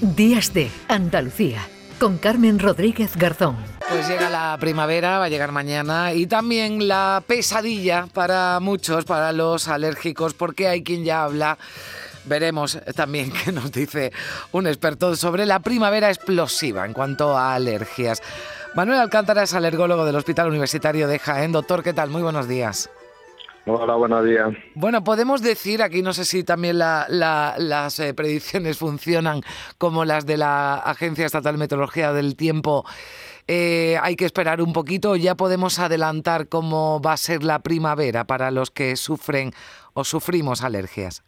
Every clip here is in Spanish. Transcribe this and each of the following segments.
Días de Andalucía con Carmen Rodríguez Garzón. Pues llega la primavera, va a llegar mañana y también la pesadilla para muchos, para los alérgicos, porque hay quien ya habla. Veremos también qué nos dice un experto sobre la primavera explosiva en cuanto a alergias. Manuel Alcántara es alergólogo del Hospital Universitario de Jaén. Doctor, ¿qué tal? Muy buenos días. Hola, buenos días. Bueno, podemos decir, aquí no sé si también las eh, predicciones funcionan como las de la Agencia Estatal de Meteorología del Tiempo. Eh, hay que esperar un poquito, ya podemos adelantar cómo va a ser la primavera para los que sufren o sufrimos alergias.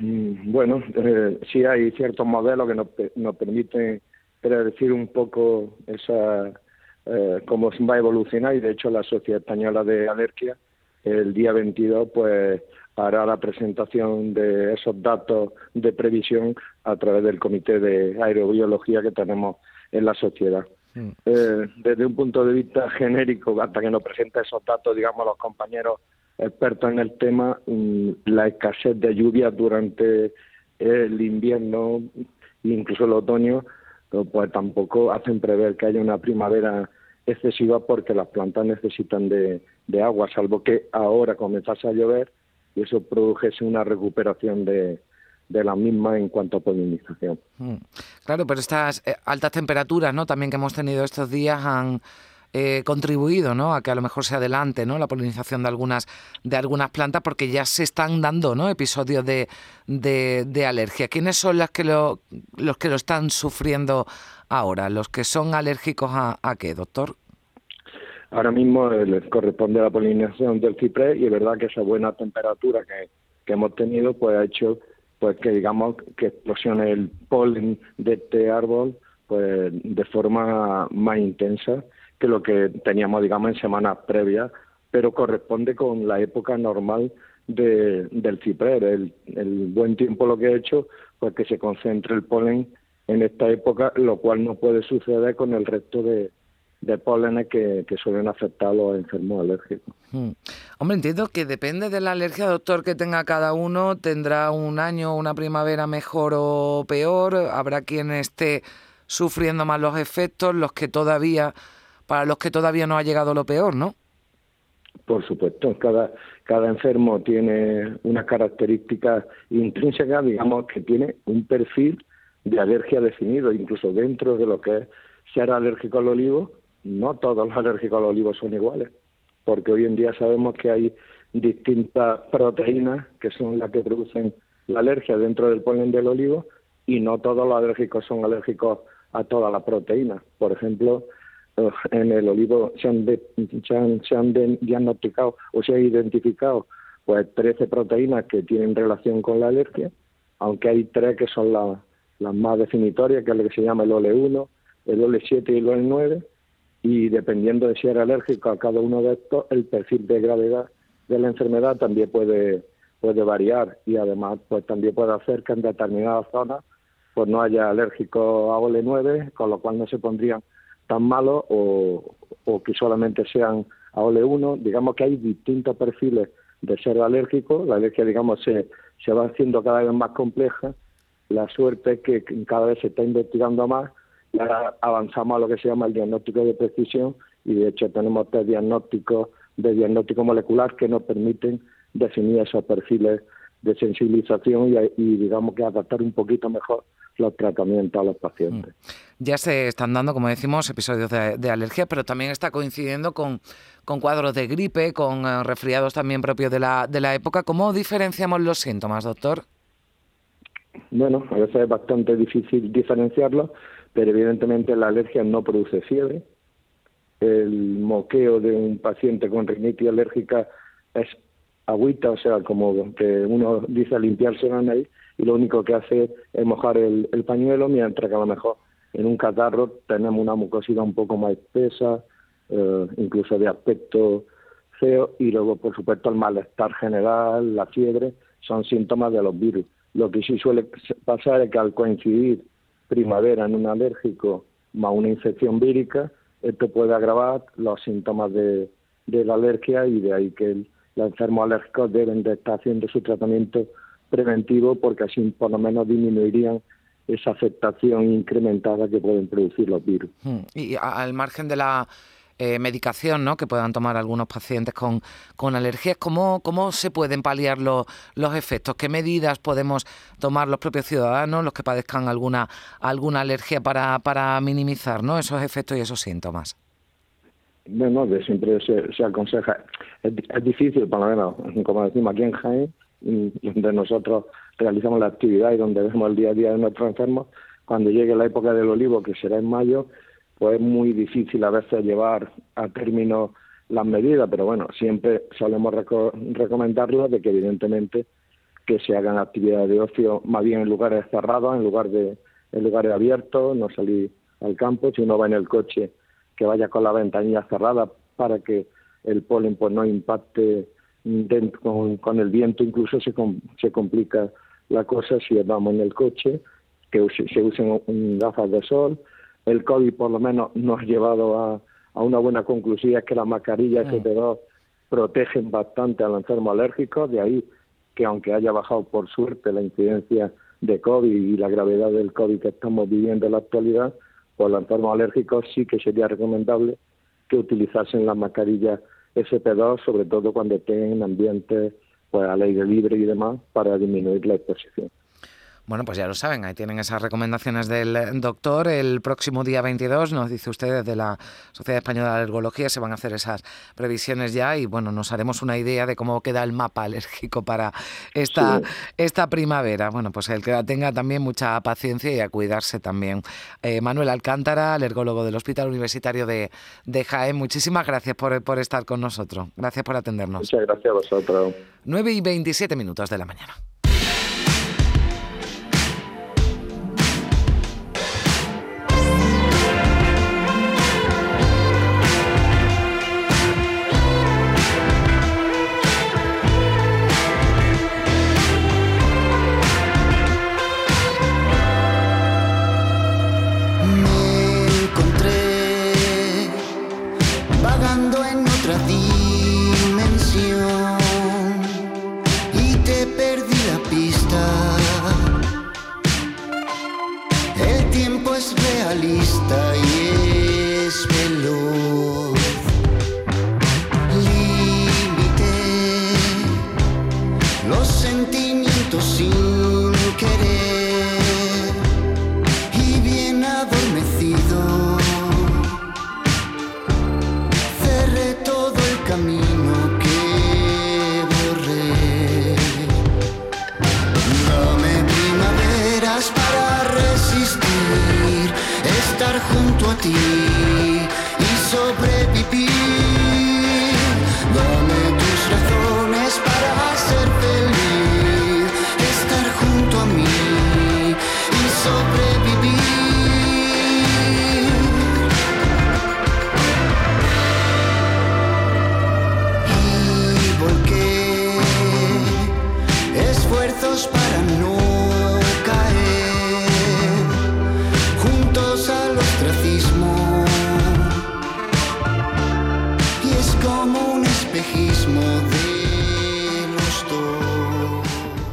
Mm, bueno, eh, sí hay ciertos modelos que nos, nos permiten predecir un poco esa cómo va a evolucionar y de hecho la Sociedad Española de Alergia el día 22 pues hará la presentación de esos datos de previsión a través del Comité de Aerobiología que tenemos en la sociedad. Mm. Eh, desde un punto de vista genérico, hasta que nos presente esos datos, digamos, los compañeros expertos en el tema, mm, la escasez de lluvias durante el invierno, incluso el otoño, pues tampoco hacen prever que haya una primavera excesiva porque las plantas necesitan de, agua, salvo que ahora comenzase a llover y eso produjese una recuperación de, de la misma en cuanto a polinización. Mm. Claro, pero estas eh, altas temperaturas, ¿no? También que hemos tenido estos días han eh, contribuido, ¿no? A que a lo mejor se adelante, ¿no? La polinización de algunas de algunas plantas, porque ya se están dando, ¿no? Episodios de, de, alergia. ¿Quiénes son las que lo, los que lo están sufriendo ahora? ¿Los que son alérgicos a, a qué, doctor? Ahora mismo eh, les corresponde la polinización del ciprés y es verdad que esa buena temperatura que, que hemos tenido pues ha hecho pues que digamos que explosione el polen de este árbol pues de forma más intensa que lo que teníamos digamos en semanas previas pero corresponde con la época normal de, del ciprés el, el buen tiempo lo que ha hecho pues que se concentre el polen en esta época lo cual no puede suceder con el resto de, de pólenes que, suelen afectar a los enfermos alérgicos. Hmm. Hombre, entiendo que depende de la alergia, doctor, que tenga cada uno, tendrá un año, una primavera mejor o peor, habrá quien esté sufriendo más los efectos, los que todavía, para los que todavía no ha llegado lo peor, ¿no? Por supuesto, cada, cada enfermo tiene unas características intrínsecas, digamos, que tiene un perfil de alergia definido, incluso dentro de lo que es ser alérgico al olivo, no todos los alérgicos al olivo son iguales, porque hoy en día sabemos que hay distintas proteínas que son las que producen la alergia dentro del polen del olivo y no todos los alérgicos son alérgicos a todas las proteínas. Por ejemplo, en el olivo se han, se han, diagnosticado o se han identificado pues 13 proteínas que tienen relación con la alergia, aunque hay tres que son las más definitorias, que es lo que se llama el OLE1, el OLE7 y el OLE9, y dependiendo de si era alérgico a cada uno de estos, el perfil de gravedad de la enfermedad también puede, puede variar y además pues también puede hacer que en determinadas zonas pues no haya alérgico a OLE9, con lo cual no se pondrían tan malos o, o que solamente sean a OLE1. Digamos que hay distintos perfiles de ser alérgico, la alergia digamos se, se va haciendo cada vez más compleja, la suerte es que cada vez se está investigando más. Y ahora avanzamos a lo que se llama el diagnóstico de precisión y de hecho tenemos tres diagnósticos de diagnóstico molecular que nos permiten definir esos perfiles de sensibilización y, digamos que adaptar un poquito mejor los tratamientos a los pacientes. Mm. Ya se están dando, como decimos, episodios de, alergia, pero también está coincidiendo con, con cuadros de gripe, con eh, resfriados también propios de la, de la época. ¿Cómo diferenciamos los síntomas, doctor? Bueno, a veces es bastante difícil diferenciarlos pero evidentemente la alergia no produce fiebre. El moqueo de un paciente con rinitis alérgica es agüita, o sea, como que uno dice limpiarse la nariz y lo único que hace es mojar el, pañuelo, mientras que a lo mejor en un catarro tenemos una mucosidad un poco más espesa, eh, incluso de aspecto feo, y luego, por supuesto, el malestar general, la fiebre, son síntomas de los virus. Lo que sí suele pasar es que al coincidir primavera en un alérgico más una infección vírica, esto puede agravar los síntomas de, la alergia y de ahí que los enfermos alérgicos deben de estar haciendo su tratamiento preventivo porque así por lo menos disminuirían esa afectación incrementada que pueden producir los virus. Hmm. Y al margen de la eh, medicación ¿no? que puedan tomar algunos pacientes con, con alergias, ¿cómo, ¿cómo se pueden paliar los, los efectos? ¿Qué medidas podemos tomar los propios ciudadanos, los que padezcan alguna, alguna alergia para, para minimizar ¿no? esos efectos y esos síntomas? Bueno, de siempre se, aconseja, es, difícil, por lo menos, como decimos aquí en Jaén, donde nosotros realizamos la actividad y donde vemos el día a día de nuestros enfermos, cuando llegue la época del olivo, que será en mayo, pues es muy difícil a veces llevar a término las medidas, pero bueno, siempre solemos recomendarlo de que evidentemente que se hagan actividades de ocio más bien en lugares cerrados, en lugar de en lugares abiertos, no salir al campo, si uno va en el coche que vaya con la ventanilla cerrada para que el polen pues no impacte con, el viento incluso se, se complica la cosa si vamos en el coche, que se usen gafas de sol. El COVID por lo menos nos ha llevado a, a una buena conclusión, es que las mascarillas mm. FP2 protegen bastante al enfermo alérgico, de ahí que aunque haya bajado por suerte la incidencia de COVID y la gravedad del COVID que estamos viviendo en la actualidad, por los enfermos alérgicos sí que sería recomendable que utilizasen las mascarillas SP2, sobre todo cuando estén en ambientes pues, al aire libre y demás, para disminuir la exposición. Bueno, pues ya lo saben, ahí tienen esas recomendaciones del doctor. El próximo día 22, nos dice usted, desde la Sociedad Española de Alergología, se van a hacer esas previsiones ya y bueno, nos haremos una idea de cómo queda el mapa alérgico para esta, esta primavera. Bueno, pues el que tenga también mucha paciencia y a cuidarse también. Eh, Manuel Alcántara, alergólogo del Hospital Universitario de, de Jaén, muchísimas gracias por, por estar con nosotros. Gracias por atendernos. Muchas gracias a vosotros. 9 y 27 minutos de la mañana. sin querer y bien adormecido. Cerré todo el camino que borré. Dame primaveras para resistir, estar junto a ti y sobre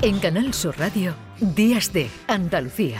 En Canal Sur Radio, Días de Andalucía,